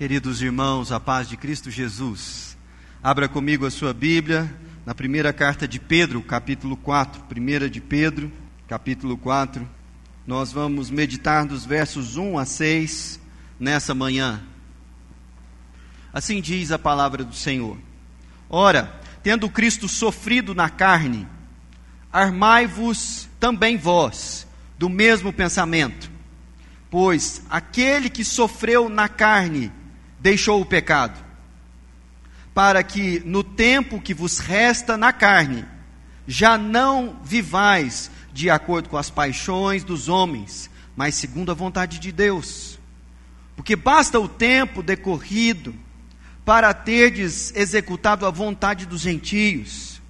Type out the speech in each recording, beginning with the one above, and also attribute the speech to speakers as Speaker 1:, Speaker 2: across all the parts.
Speaker 1: Queridos irmãos, a paz de Cristo Jesus. Abra comigo a sua Bíblia na primeira carta de Pedro, capítulo 4. Primeira de Pedro, capítulo 4. Nós vamos meditar dos versos 1 a 6 nessa manhã. Assim diz a palavra do Senhor. Ora, tendo Cristo sofrido na carne, armai-vos também vós do mesmo pensamento. Pois aquele que sofreu na carne deixou o pecado, para que no tempo que vos resta na carne, já não vivais de acordo com as paixões dos homens, mas segundo a vontade de Deus. Porque basta o tempo decorrido para terdes executado a vontade dos gentios,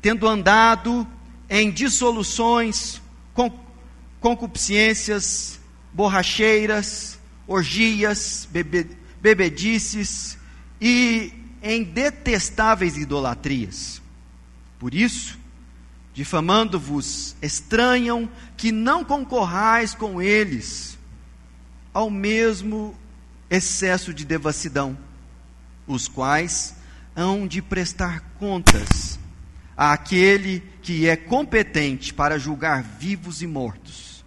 Speaker 1: tendo andado em dissoluções, concupiscências, borracheiras, orgias, bebe, bebedices e em detestáveis idolatrias. Por isso, difamando-vos, estranham que não concorrais com eles ao mesmo excesso de devassidão, os quais hão de prestar contas àquele que é competente para julgar vivos e mortos.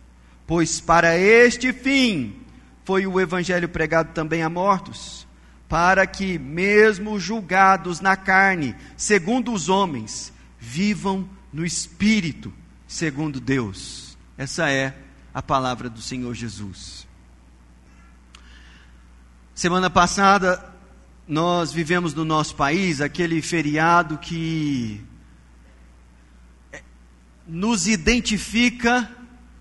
Speaker 1: Pois para este fim foi o evangelho pregado também a mortos, para que, mesmo julgados na carne, segundo os homens, vivam no espírito, segundo Deus. Essa é a palavra do Senhor Jesus. Semana passada, nós vivemos no nosso país aquele feriado que nos identifica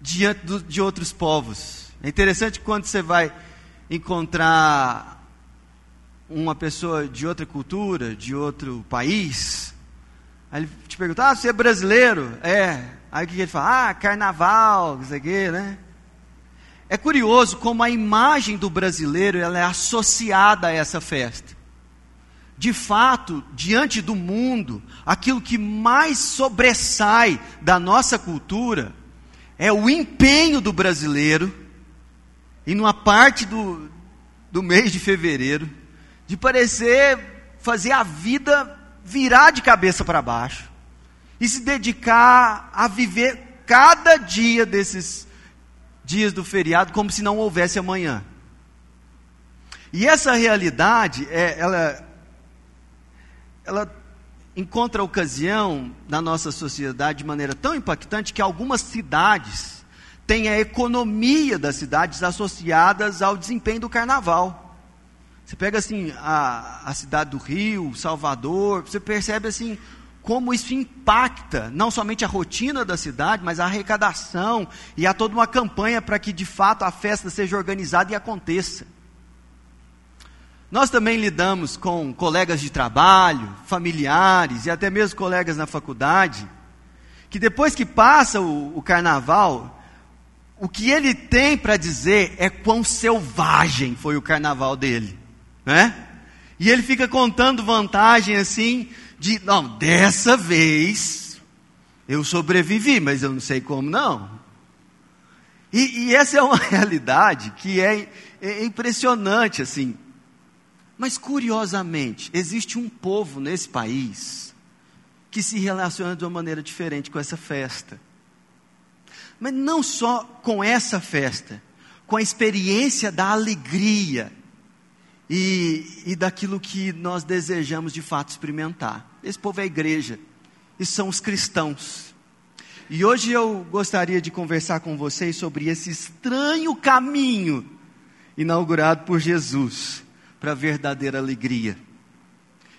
Speaker 1: diante de outros povos. É interessante quando você vai encontrar uma pessoa de outra cultura, de outro país, aí ele te pergunta, ah, você é brasileiro? É. Aí o que ele fala? Ah, carnaval, isso aqui, né? É curioso como a imagem do brasileiro ela é associada a essa festa. De fato, diante do mundo, aquilo que mais sobressai da nossa cultura é o empenho do brasileiro e numa parte do, do mês de fevereiro, de parecer fazer a vida virar de cabeça para baixo e se dedicar a viver cada dia desses dias do feriado como se não houvesse amanhã. E essa realidade, é, ela, ela encontra ocasião na nossa sociedade de maneira tão impactante que algumas cidades tem a economia das cidades associadas ao desempenho do carnaval. Você pega assim a, a cidade do Rio, Salvador, você percebe assim como isso impacta não somente a rotina da cidade, mas a arrecadação e há toda uma campanha para que de fato a festa seja organizada e aconteça. Nós também lidamos com colegas de trabalho, familiares e até mesmo colegas na faculdade, que depois que passa o, o carnaval, o que ele tem para dizer é quão selvagem foi o carnaval dele, né? E ele fica contando vantagem assim de, não, dessa vez eu sobrevivi, mas eu não sei como não. E, e essa é uma realidade que é, é impressionante assim. Mas curiosamente, existe um povo nesse país que se relaciona de uma maneira diferente com essa festa. Mas não só com essa festa, com a experiência da alegria e, e daquilo que nós desejamos de fato experimentar. Esse povo é a igreja, e são os cristãos. E hoje eu gostaria de conversar com vocês sobre esse estranho caminho inaugurado por Jesus para a verdadeira alegria.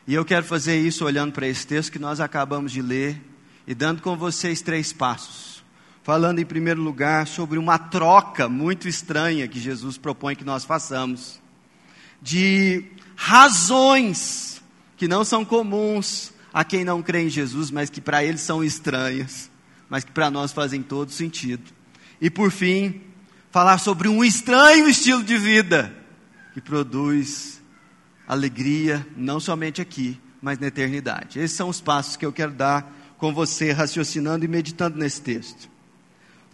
Speaker 1: E eu quero fazer isso olhando para esse texto que nós acabamos de ler e dando com vocês três passos falando em primeiro lugar sobre uma troca muito estranha que Jesus propõe que nós façamos, de razões que não são comuns a quem não crê em Jesus, mas que para eles são estranhas, mas que para nós fazem todo sentido. E por fim, falar sobre um estranho estilo de vida que produz alegria, não somente aqui, mas na eternidade. Esses são os passos que eu quero dar com você, raciocinando e meditando nesse texto.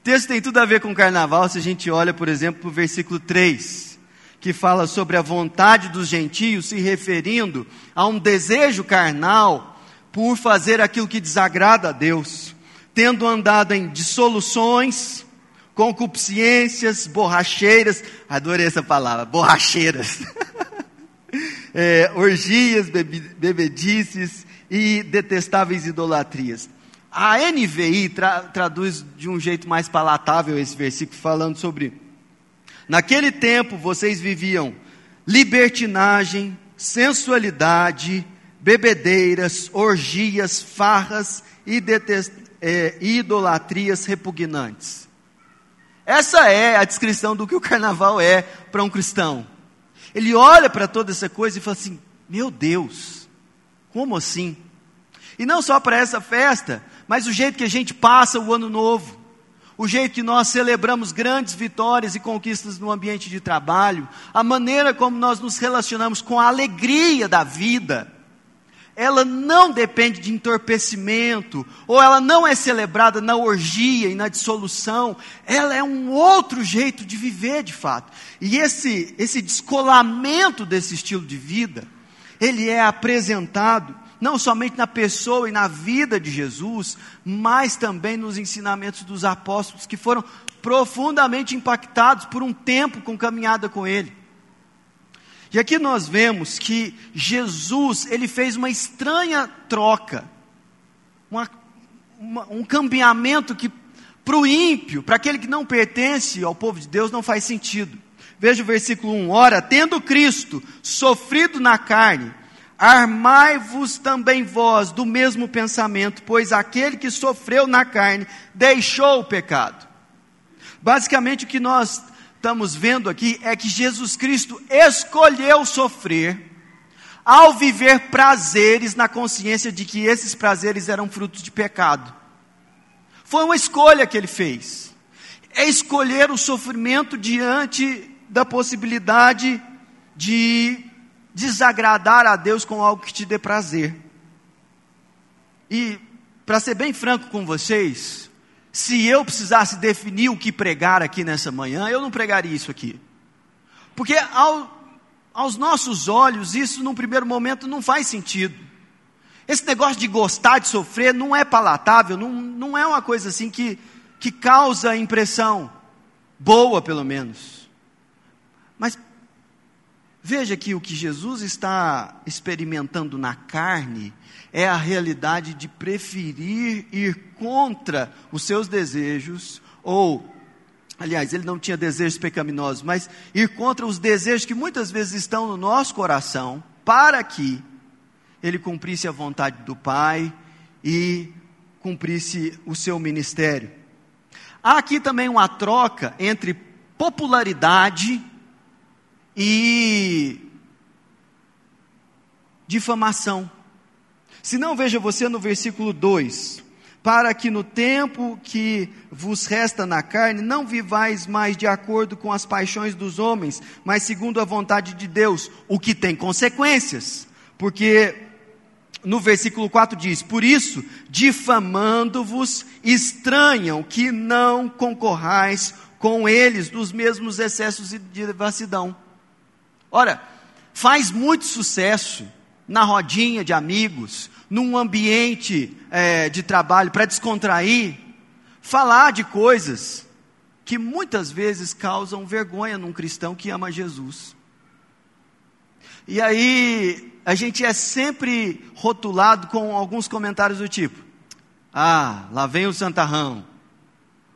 Speaker 1: O texto tem tudo a ver com carnaval se a gente olha, por exemplo, o versículo 3, que fala sobre a vontade dos gentios, se referindo a um desejo carnal por fazer aquilo que desagrada a Deus, tendo andado em dissoluções, concupiscências, borracheiras, adorei essa palavra, borracheiras, é, orgias, bebedices e detestáveis idolatrias. A NVI tra traduz de um jeito mais palatável esse versículo, falando sobre: Naquele tempo vocês viviam libertinagem, sensualidade, bebedeiras, orgias, farras e é, idolatrias repugnantes. Essa é a descrição do que o carnaval é para um cristão. Ele olha para toda essa coisa e fala assim: Meu Deus, como assim? E não só para essa festa, mas o jeito que a gente passa o ano novo, o jeito que nós celebramos grandes vitórias e conquistas no ambiente de trabalho, a maneira como nós nos relacionamos com a alegria da vida, ela não depende de entorpecimento, ou ela não é celebrada na orgia e na dissolução, ela é um outro jeito de viver de fato. E esse, esse descolamento desse estilo de vida, ele é apresentado não somente na pessoa e na vida de Jesus, mas também nos ensinamentos dos apóstolos que foram profundamente impactados por um tempo com caminhada com ele. E aqui nós vemos que Jesus, ele fez uma estranha troca, uma, uma, um cambiamento que para o ímpio, para aquele que não pertence ao povo de Deus, não faz sentido. Veja o versículo 1: Ora, tendo Cristo sofrido na carne, Armai-vos também vós do mesmo pensamento, pois aquele que sofreu na carne deixou o pecado. Basicamente, o que nós estamos vendo aqui é que Jesus Cristo escolheu sofrer, ao viver prazeres na consciência de que esses prazeres eram frutos de pecado. Foi uma escolha que ele fez. É escolher o sofrimento diante da possibilidade de desagradar a Deus com algo que te dê prazer. E, para ser bem franco com vocês, se eu precisasse definir o que pregar aqui nessa manhã, eu não pregaria isso aqui. Porque ao, aos nossos olhos, isso num primeiro momento não faz sentido. Esse negócio de gostar de sofrer não é palatável, não, não é uma coisa assim que, que causa impressão, boa pelo menos. Mas Veja que o que Jesus está experimentando na carne é a realidade de preferir ir contra os seus desejos, ou, aliás, ele não tinha desejos pecaminosos, mas ir contra os desejos que muitas vezes estão no nosso coração, para que ele cumprisse a vontade do Pai e cumprisse o seu ministério. Há aqui também uma troca entre popularidade e difamação. Se não, veja você no versículo 2: Para que no tempo que vos resta na carne, não vivais mais de acordo com as paixões dos homens, mas segundo a vontade de Deus, o que tem consequências. Porque no versículo 4 diz: Por isso, difamando-vos, estranham que não concorrais com eles dos mesmos excessos de devassidão. Ora, faz muito sucesso na rodinha de amigos, num ambiente é, de trabalho para descontrair, falar de coisas que muitas vezes causam vergonha num cristão que ama Jesus. E aí a gente é sempre rotulado com alguns comentários do tipo: Ah, lá vem o santarrão.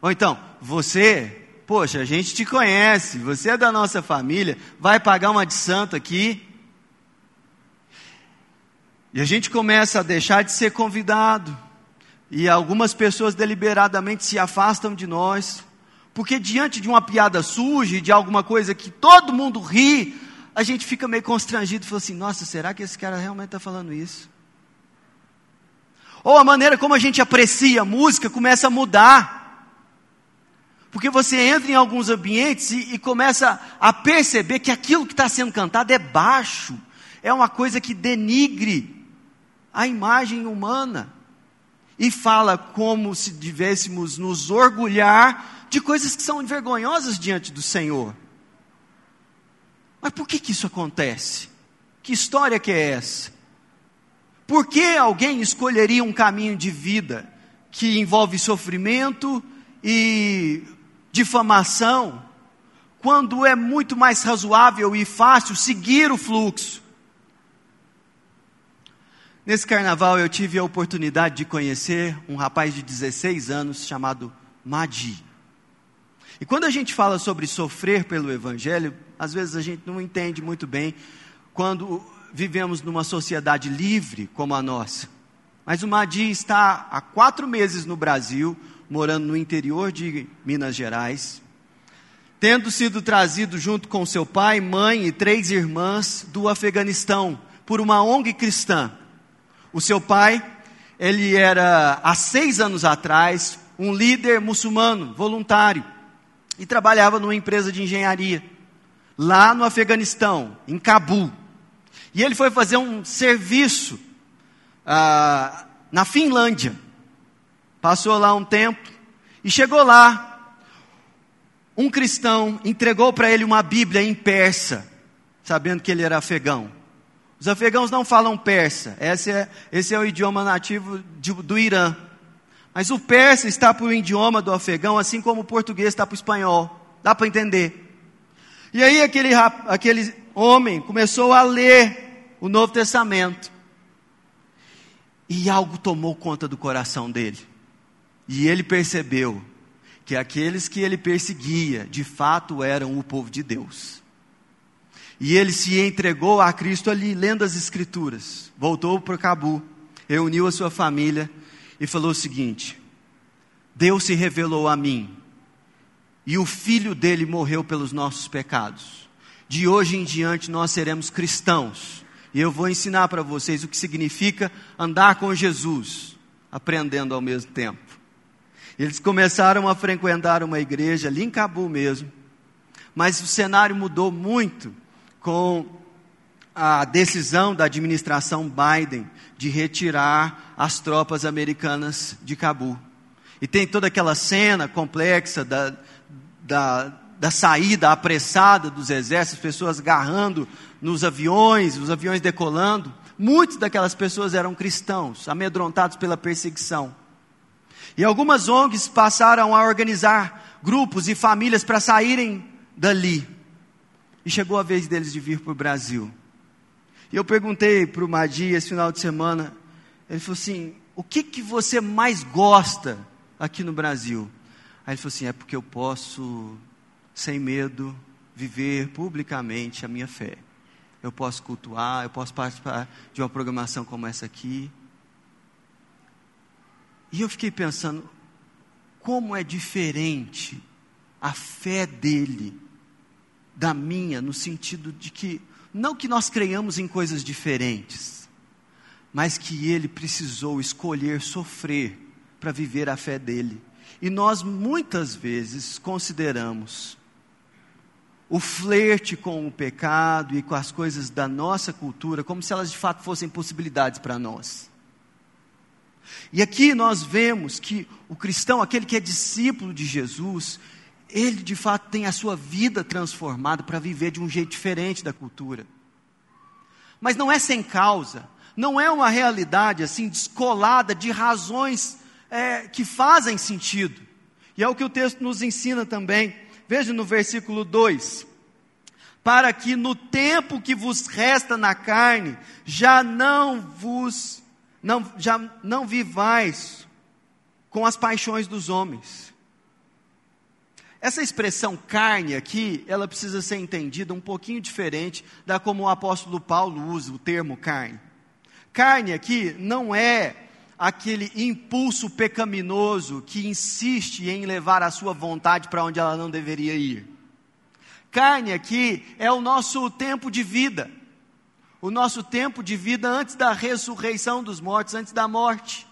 Speaker 1: Ou então, você Poxa, a gente te conhece, você é da nossa família, vai pagar uma de santo aqui. E a gente começa a deixar de ser convidado. E algumas pessoas deliberadamente se afastam de nós. Porque diante de uma piada suja, de alguma coisa que todo mundo ri, a gente fica meio constrangido e fala assim: nossa, será que esse cara realmente está falando isso? Ou a maneira como a gente aprecia a música começa a mudar. Porque você entra em alguns ambientes e, e começa a perceber que aquilo que está sendo cantado é baixo, é uma coisa que denigre a imagem humana. E fala como se tivéssemos nos orgulhar de coisas que são vergonhosas diante do Senhor. Mas por que, que isso acontece? Que história que é essa? Por que alguém escolheria um caminho de vida que envolve sofrimento e difamação, quando é muito mais razoável e fácil seguir o fluxo? Nesse carnaval eu tive a oportunidade de conhecer um rapaz de 16 anos chamado Madi. E quando a gente fala sobre sofrer pelo Evangelho, às vezes a gente não entende muito bem quando vivemos numa sociedade livre como a nossa. Mas o Madi está há quatro meses no Brasil, morando no interior de Minas Gerais, tendo sido trazido junto com seu pai, mãe e três irmãs do Afeganistão por uma ONG cristã o seu pai, ele era, há seis anos atrás, um líder muçulmano, voluntário, e trabalhava numa empresa de engenharia, lá no Afeganistão, em Cabul. E ele foi fazer um serviço ah, na Finlândia. Passou lá um tempo e chegou lá. Um cristão entregou para ele uma Bíblia em persa, sabendo que ele era afegão. Os afegãos não falam persa, esse é, esse é o idioma nativo de, do Irã. Mas o persa está para o idioma do afegão, assim como o português está para o espanhol. Dá para entender. E aí aquele, aquele homem começou a ler o Novo Testamento. E algo tomou conta do coração dele. E ele percebeu que aqueles que ele perseguia, de fato eram o povo de Deus. E ele se entregou a Cristo ali, lendo as Escrituras. Voltou para Cabu, reuniu a sua família e falou o seguinte: Deus se revelou a mim, e o filho dele morreu pelos nossos pecados. De hoje em diante nós seremos cristãos. E eu vou ensinar para vocês o que significa andar com Jesus, aprendendo ao mesmo tempo. Eles começaram a frequentar uma igreja ali em Cabu mesmo. Mas o cenário mudou muito com a decisão da administração Biden de retirar as tropas americanas de Cabul. E tem toda aquela cena complexa da, da, da saída apressada dos exércitos, pessoas agarrando nos aviões, os aviões decolando. Muitas daquelas pessoas eram cristãos, amedrontados pela perseguição. E algumas ONGs passaram a organizar grupos e famílias para saírem dali. E chegou a vez deles de vir para o Brasil. E eu perguntei para o Madi esse final de semana, ele falou assim: o que, que você mais gosta aqui no Brasil? Aí ele falou assim: é porque eu posso, sem medo, viver publicamente a minha fé. Eu posso cultuar, eu posso participar de uma programação como essa aqui. E eu fiquei pensando, como é diferente a fé dele da minha, no sentido de que, não que nós creiamos em coisas diferentes, mas que ele precisou escolher sofrer para viver a fé dele. E nós muitas vezes consideramos o flerte com o pecado e com as coisas da nossa cultura como se elas de fato fossem possibilidades para nós. E aqui nós vemos que o cristão, aquele que é discípulo de Jesus, ele de fato tem a sua vida transformada para viver de um jeito diferente da cultura. Mas não é sem causa, não é uma realidade assim descolada de razões é, que fazem sentido. E é o que o texto nos ensina também. Veja no versículo 2: Para que no tempo que vos resta na carne, já não vos, não, já não vivais com as paixões dos homens essa expressão carne aqui, ela precisa ser entendida um pouquinho diferente da como o apóstolo Paulo usa o termo carne. Carne aqui não é aquele impulso pecaminoso que insiste em levar a sua vontade para onde ela não deveria ir. Carne aqui é o nosso tempo de vida. O nosso tempo de vida antes da ressurreição dos mortos, antes da morte.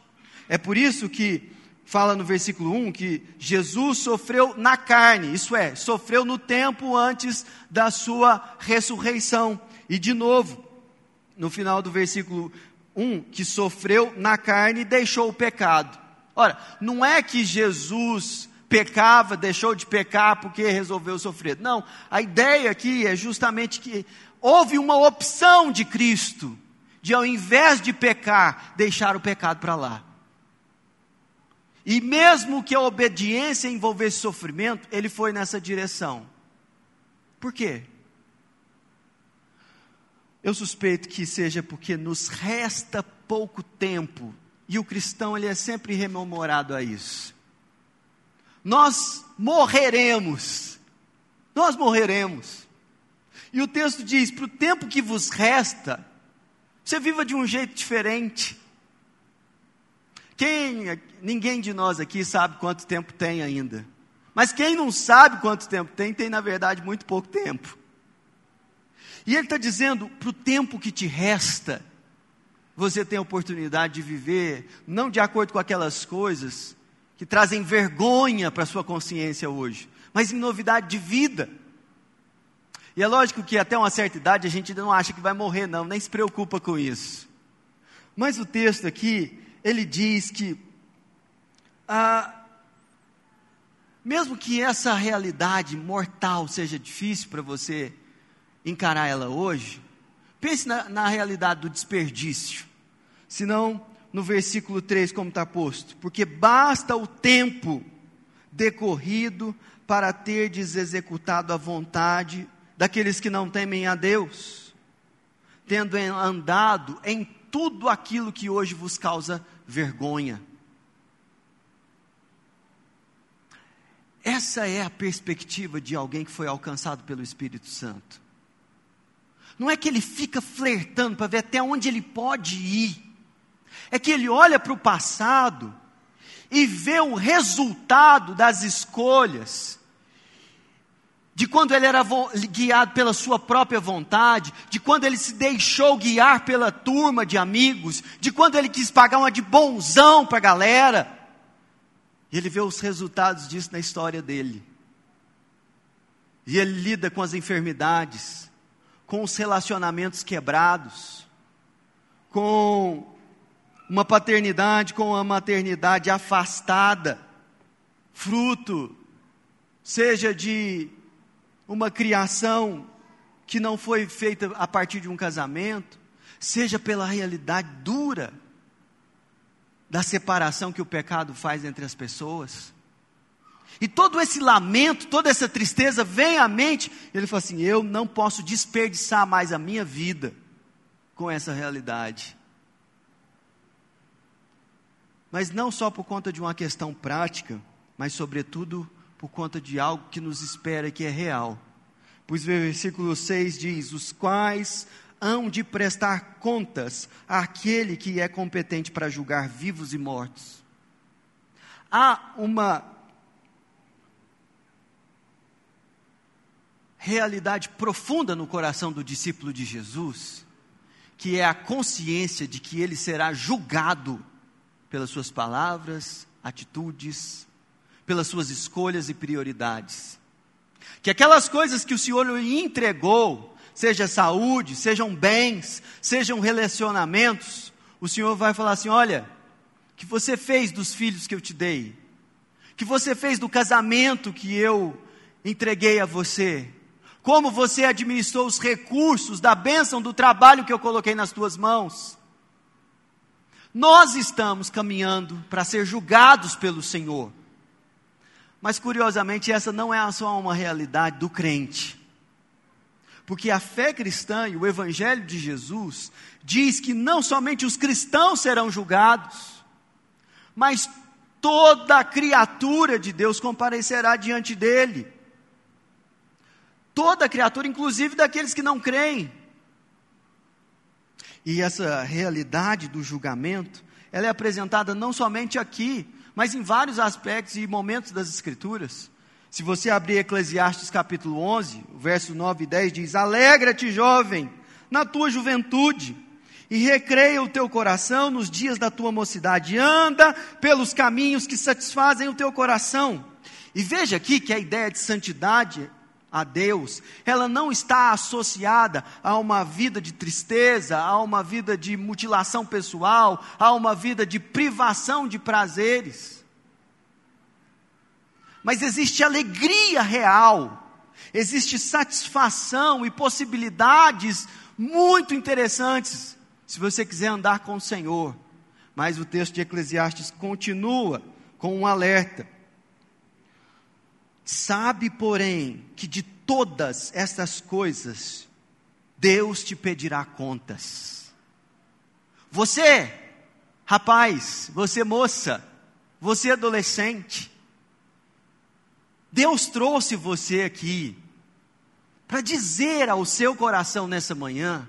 Speaker 1: É por isso que fala no versículo 1 que Jesus sofreu na carne, isso é, sofreu no tempo antes da sua ressurreição. E de novo, no final do versículo 1, que sofreu na carne e deixou o pecado. Ora, não é que Jesus pecava, deixou de pecar porque resolveu sofrer. Não, a ideia aqui é justamente que houve uma opção de Cristo, de ao invés de pecar, deixar o pecado para lá. E mesmo que a obediência envolvesse sofrimento, ele foi nessa direção. Por quê? Eu suspeito que seja porque nos resta pouco tempo, e o cristão ele é sempre rememorado a isso. Nós morreremos. Nós morreremos. E o texto diz: para o tempo que vos resta, você viva de um jeito diferente. Quem, ninguém de nós aqui sabe quanto tempo tem ainda. Mas quem não sabe quanto tempo tem, tem na verdade muito pouco tempo. E ele está dizendo: para o tempo que te resta, você tem a oportunidade de viver, não de acordo com aquelas coisas que trazem vergonha para a sua consciência hoje, mas em novidade de vida. E é lógico que até uma certa idade a gente não acha que vai morrer, não, nem se preocupa com isso. Mas o texto aqui, ele diz que, ah, mesmo que essa realidade mortal seja difícil para você encarar ela hoje, pense na, na realidade do desperdício. Senão, no versículo 3, como está posto: Porque basta o tempo decorrido para terdes executado a vontade daqueles que não temem a Deus, tendo andado em tudo aquilo que hoje vos causa vergonha. Essa é a perspectiva de alguém que foi alcançado pelo Espírito Santo. Não é que ele fica flertando para ver até onde ele pode ir. É que ele olha para o passado e vê o resultado das escolhas de quando ele era guiado pela sua própria vontade, de quando ele se deixou guiar pela turma de amigos, de quando ele quis pagar uma de bonzão para a galera. E ele vê os resultados disso na história dele. E ele lida com as enfermidades, com os relacionamentos quebrados, com uma paternidade, com uma maternidade afastada, fruto, seja de uma criação que não foi feita a partir de um casamento, seja pela realidade dura da separação que o pecado faz entre as pessoas. E todo esse lamento, toda essa tristeza vem à mente, ele fala assim: eu não posso desperdiçar mais a minha vida com essa realidade. Mas não só por conta de uma questão prática, mas sobretudo por conta de algo que nos espera que é real. Pois o versículo 6 diz: Os quais hão de prestar contas àquele que é competente para julgar vivos e mortos. Há uma realidade profunda no coração do discípulo de Jesus, que é a consciência de que ele será julgado pelas suas palavras, atitudes, pelas suas escolhas e prioridades. Que aquelas coisas que o Senhor lhe entregou, seja saúde, sejam bens, sejam relacionamentos, o Senhor vai falar assim: olha, que você fez dos filhos que eu te dei, que você fez do casamento que eu entreguei a você, como você administrou os recursos da bênção do trabalho que eu coloquei nas tuas mãos. Nós estamos caminhando para ser julgados pelo Senhor. Mas curiosamente, essa não é só uma realidade do crente. Porque a fé cristã e o evangelho de Jesus diz que não somente os cristãos serão julgados, mas toda criatura de Deus comparecerá diante dele. Toda criatura, inclusive daqueles que não creem. E essa realidade do julgamento, ela é apresentada não somente aqui, mas em vários aspectos e momentos das Escrituras. Se você abrir Eclesiastes capítulo 11, o verso 9 e 10 diz: Alegra-te, jovem, na tua juventude, e recreia o teu coração nos dias da tua mocidade. Anda pelos caminhos que satisfazem o teu coração. E veja aqui que a ideia de santidade a Deus, ela não está associada a uma vida de tristeza, a uma vida de mutilação pessoal, a uma vida de privação de prazeres. mas existe alegria real, existe satisfação e possibilidades muito interessantes se você quiser andar com o Senhor. Mas o texto de Eclesiastes continua com um alerta. Sabe, porém, que de todas estas coisas, Deus te pedirá contas. Você, rapaz, você moça, você adolescente, Deus trouxe você aqui para dizer ao seu coração nessa manhã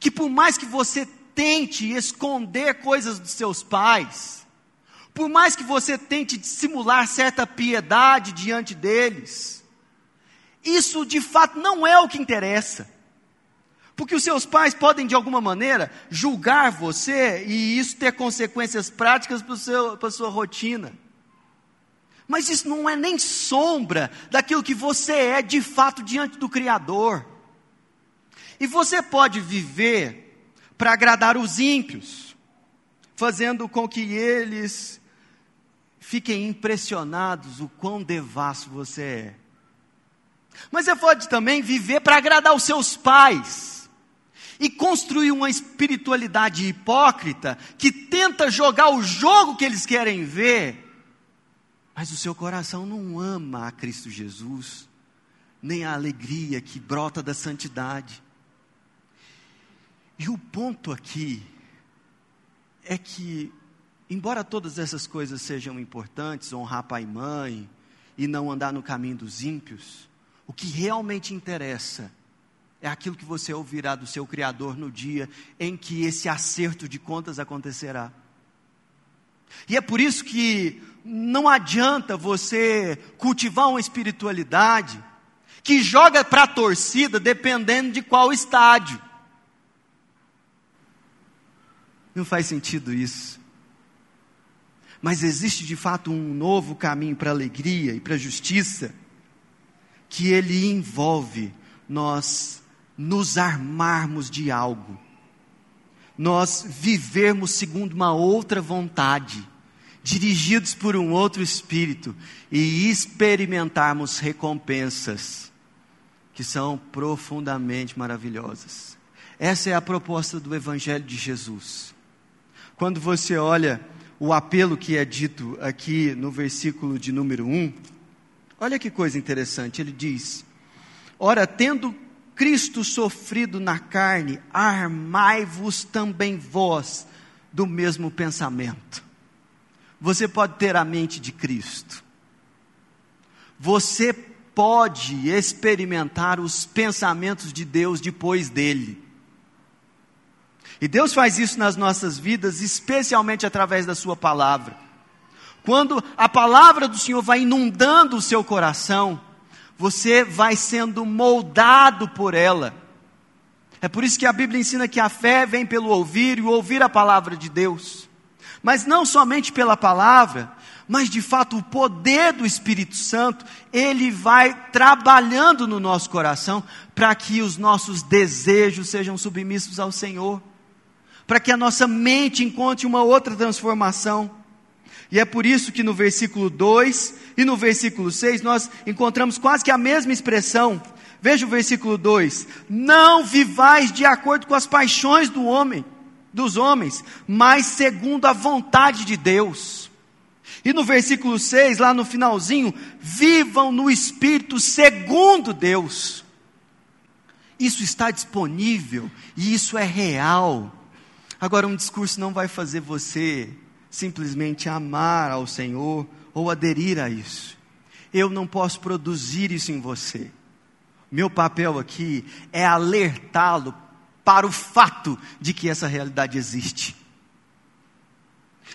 Speaker 1: que por mais que você tente esconder coisas dos seus pais, por mais que você tente dissimular certa piedade diante deles, isso de fato não é o que interessa. Porque os seus pais podem, de alguma maneira, julgar você e isso ter consequências práticas para a sua rotina. Mas isso não é nem sombra daquilo que você é de fato diante do Criador. E você pode viver para agradar os ímpios, fazendo com que eles fiquem impressionados o quão devasso você é. Mas você pode também viver para agradar os seus pais e construir uma espiritualidade hipócrita que tenta jogar o jogo que eles querem ver mas o seu coração não ama a Cristo Jesus, nem a alegria que brota da santidade. E o ponto aqui é que, embora todas essas coisas sejam importantes, honrar pai e mãe, e não andar no caminho dos ímpios, o que realmente interessa é aquilo que você ouvirá do seu Criador no dia em que esse acerto de contas acontecerá. E é por isso que não adianta você cultivar uma espiritualidade que joga para a torcida dependendo de qual estádio. Não faz sentido isso. Mas existe de fato um novo caminho para a alegria e para a justiça, que ele envolve nós nos armarmos de algo, nós vivermos segundo uma outra vontade dirigidos por um outro espírito e experimentarmos recompensas que são profundamente maravilhosas. Essa é a proposta do Evangelho de Jesus. Quando você olha o apelo que é dito aqui no versículo de número 1, olha que coisa interessante, ele diz: Ora, tendo Cristo sofrido na carne, armai-vos também vós do mesmo pensamento. Você pode ter a mente de Cristo. Você pode experimentar os pensamentos de Deus depois dele. E Deus faz isso nas nossas vidas, especialmente através da Sua palavra. Quando a palavra do Senhor vai inundando o seu coração, você vai sendo moldado por ela. É por isso que a Bíblia ensina que a fé vem pelo ouvir e ouvir a palavra de Deus mas não somente pela palavra, mas de fato o poder do Espírito Santo, ele vai trabalhando no nosso coração para que os nossos desejos sejam submissos ao Senhor, para que a nossa mente encontre uma outra transformação. E é por isso que no versículo 2 e no versículo 6 nós encontramos quase que a mesma expressão. Veja o versículo 2: Não vivais de acordo com as paixões do homem dos homens, mas segundo a vontade de Deus. E no versículo 6, lá no finalzinho, vivam no Espírito segundo Deus. Isso está disponível e isso é real. Agora, um discurso não vai fazer você simplesmente amar ao Senhor ou aderir a isso. Eu não posso produzir isso em você. Meu papel aqui é alertá-lo para o fato de que essa realidade existe.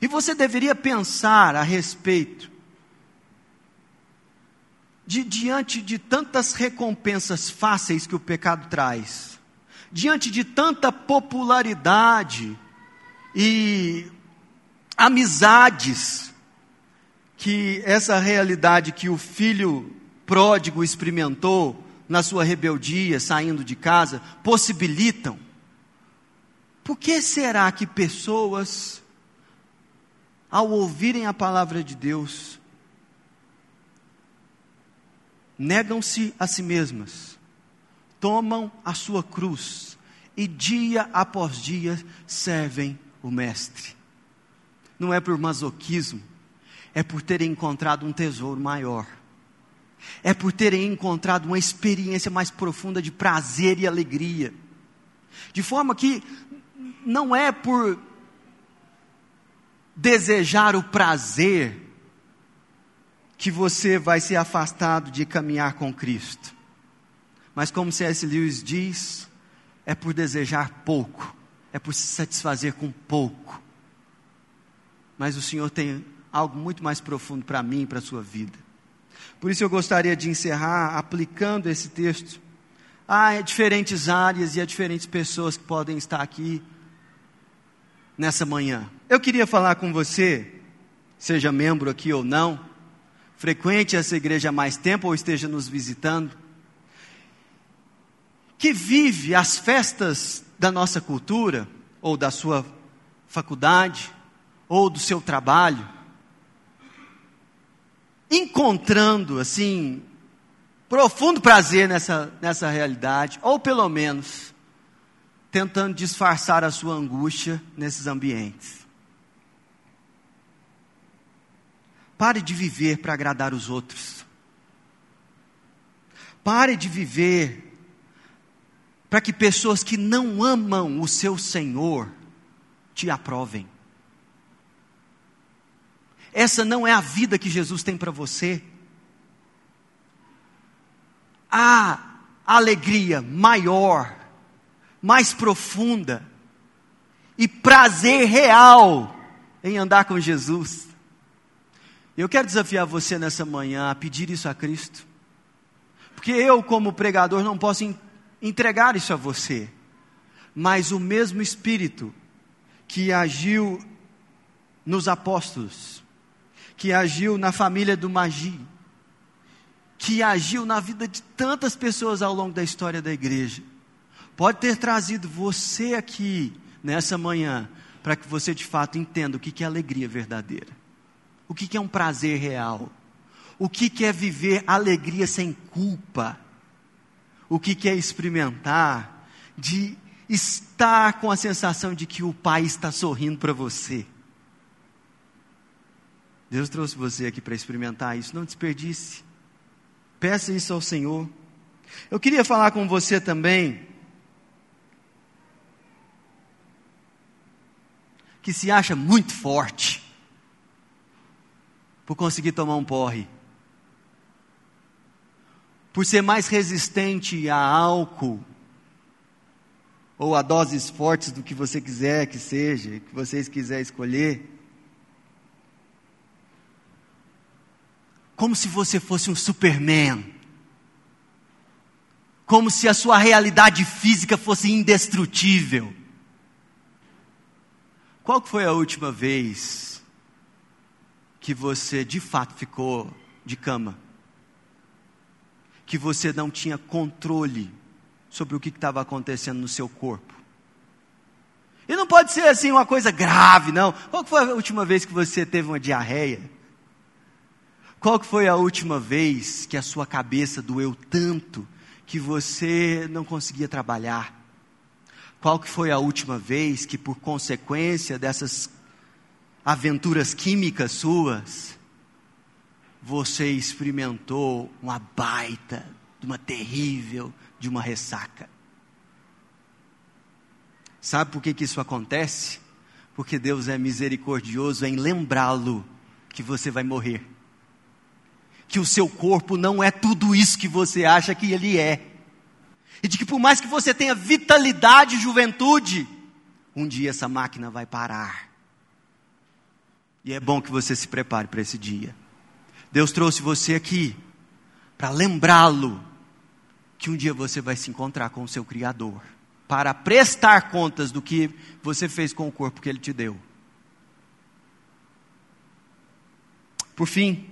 Speaker 1: E você deveria pensar a respeito de diante de tantas recompensas fáceis que o pecado traz, diante de tanta popularidade e amizades que essa realidade que o filho pródigo experimentou na sua rebeldia, saindo de casa, possibilitam. Por que será que pessoas, ao ouvirem a palavra de Deus, negam-se a si mesmas, tomam a sua cruz e dia após dia servem o Mestre. Não é por masoquismo, é por terem encontrado um tesouro maior. É por terem encontrado uma experiência mais profunda de prazer e alegria. De forma que não é por desejar o prazer que você vai ser afastado de caminhar com Cristo. Mas como C.S. Lewis diz, é por desejar pouco, é por se satisfazer com pouco. Mas o Senhor tem algo muito mais profundo para mim e para a sua vida. Por isso eu gostaria de encerrar aplicando esse texto a diferentes áreas e a diferentes pessoas que podem estar aqui nessa manhã. Eu queria falar com você, seja membro aqui ou não, frequente essa igreja há mais tempo ou esteja nos visitando, que vive as festas da nossa cultura, ou da sua faculdade, ou do seu trabalho, encontrando, assim, profundo prazer nessa, nessa realidade, ou pelo menos tentando disfarçar a sua angústia nesses ambientes. Pare de viver para agradar os outros. Pare de viver para que pessoas que não amam o seu Senhor te aprovem. Essa não é a vida que Jesus tem para você. Há alegria maior, mais profunda e prazer real em andar com Jesus. Eu quero desafiar você nessa manhã a pedir isso a Cristo. Porque eu, como pregador, não posso entregar isso a você. Mas o mesmo Espírito que agiu nos apóstolos, que agiu na família do Magi, que agiu na vida de tantas pessoas ao longo da história da igreja, pode ter trazido você aqui nessa manhã para que você de fato entenda o que é alegria verdadeira, o que é um prazer real, o que é viver alegria sem culpa o que quer experimentar, de estar com a sensação de que o Pai está sorrindo para você. Deus trouxe você aqui para experimentar isso, não desperdice. Peça isso ao Senhor. Eu queria falar com você também que se acha muito forte por conseguir tomar um porre por ser mais resistente a álcool ou a doses fortes do que você quiser que seja, que vocês quiserem escolher. Como se você fosse um Superman. Como se a sua realidade física fosse indestrutível. Qual foi a última vez que você de fato ficou de cama? Que você não tinha controle sobre o que estava acontecendo no seu corpo. E não pode ser assim uma coisa grave, não. Qual foi a última vez que você teve uma diarreia? Qual foi a última vez que a sua cabeça doeu tanto que você não conseguia trabalhar? Qual que foi a última vez que por consequência dessas aventuras químicas suas, você experimentou uma baita, uma terrível, de uma ressaca. Sabe por que, que isso acontece? Porque Deus é misericordioso em lembrá-lo que você vai morrer. Que o seu corpo não é tudo isso que você acha que ele é. E de que por mais que você tenha vitalidade e juventude, um dia essa máquina vai parar. E é bom que você se prepare para esse dia. Deus trouxe você aqui para lembrá-lo que um dia você vai se encontrar com o seu Criador, para prestar contas do que você fez com o corpo que Ele te deu. Por fim,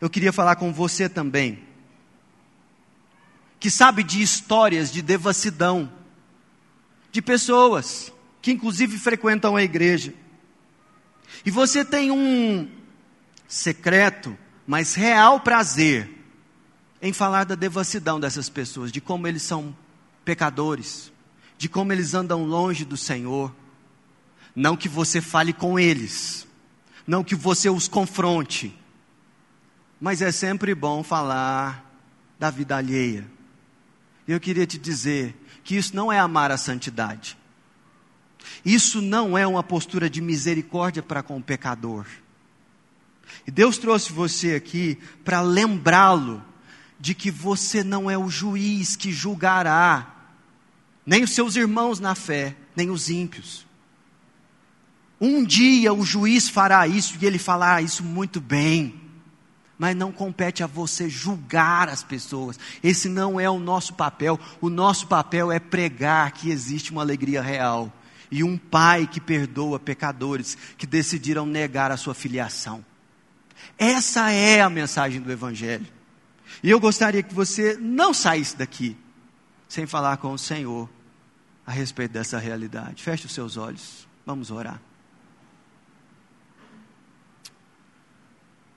Speaker 1: eu queria falar com você também, que sabe de histórias de devassidão, de pessoas que inclusive frequentam a igreja, e você tem um secreto mas real prazer em falar da devassidão dessas pessoas, de como eles são pecadores, de como eles andam longe do Senhor. Não que você fale com eles, não que você os confronte, mas é sempre bom falar da vida alheia. Eu queria te dizer que isso não é amar a santidade. Isso não é uma postura de misericórdia para com o pecador. E Deus trouxe você aqui para lembrá-lo de que você não é o juiz que julgará nem os seus irmãos na fé, nem os ímpios. Um dia o juiz fará isso e ele falará isso muito bem, mas não compete a você julgar as pessoas. Esse não é o nosso papel. O nosso papel é pregar que existe uma alegria real e um pai que perdoa pecadores que decidiram negar a sua filiação. Essa é a mensagem do Evangelho. E eu gostaria que você não saísse daqui sem falar com o Senhor a respeito dessa realidade. Feche os seus olhos, vamos orar.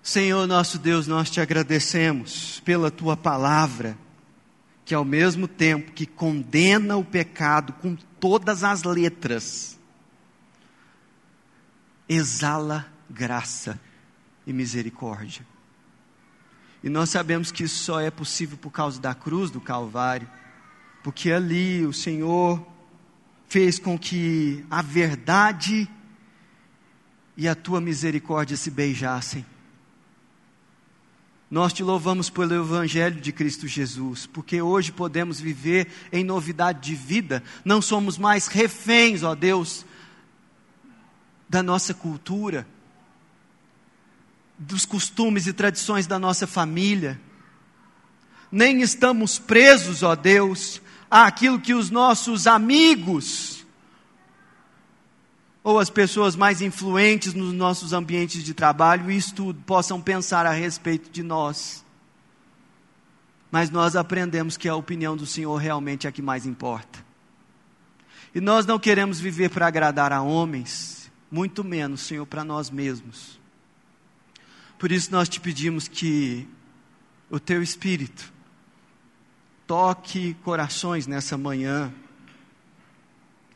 Speaker 1: Senhor nosso Deus, nós te agradecemos pela tua palavra, que ao mesmo tempo que condena o pecado com todas as letras, exala graça e misericórdia. E nós sabemos que isso só é possível por causa da cruz do Calvário, porque ali o Senhor fez com que a verdade e a tua misericórdia se beijassem. Nós te louvamos pelo Evangelho de Cristo Jesus, porque hoje podemos viver em novidade de vida, não somos mais reféns, ó Deus, da nossa cultura dos costumes e tradições da nossa família, nem estamos presos, ó Deus, àquilo que os nossos amigos ou as pessoas mais influentes nos nossos ambientes de trabalho e estudo possam pensar a respeito de nós. Mas nós aprendemos que a opinião do Senhor realmente é a que mais importa. E nós não queremos viver para agradar a homens, muito menos, Senhor, para nós mesmos. Por isso nós te pedimos que o teu Espírito toque corações nessa manhã.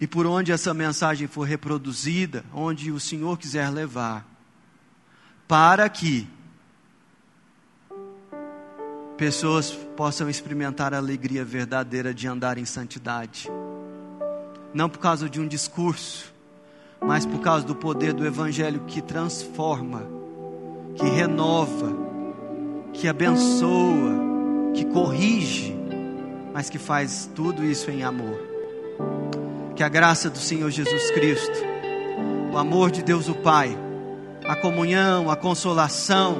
Speaker 1: E por onde essa mensagem for reproduzida, onde o Senhor quiser levar, para que pessoas possam experimentar a alegria verdadeira de andar em santidade. Não por causa de um discurso, mas por causa do poder do Evangelho que transforma que renova, que abençoa, que corrige, mas que faz tudo isso em amor. Que a graça do Senhor Jesus Cristo, o amor de Deus o Pai, a comunhão, a consolação,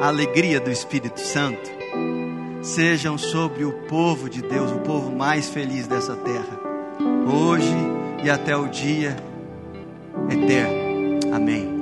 Speaker 1: a alegria do Espírito Santo sejam sobre o povo de Deus, o povo mais feliz dessa terra, hoje e até o dia eterno. Amém.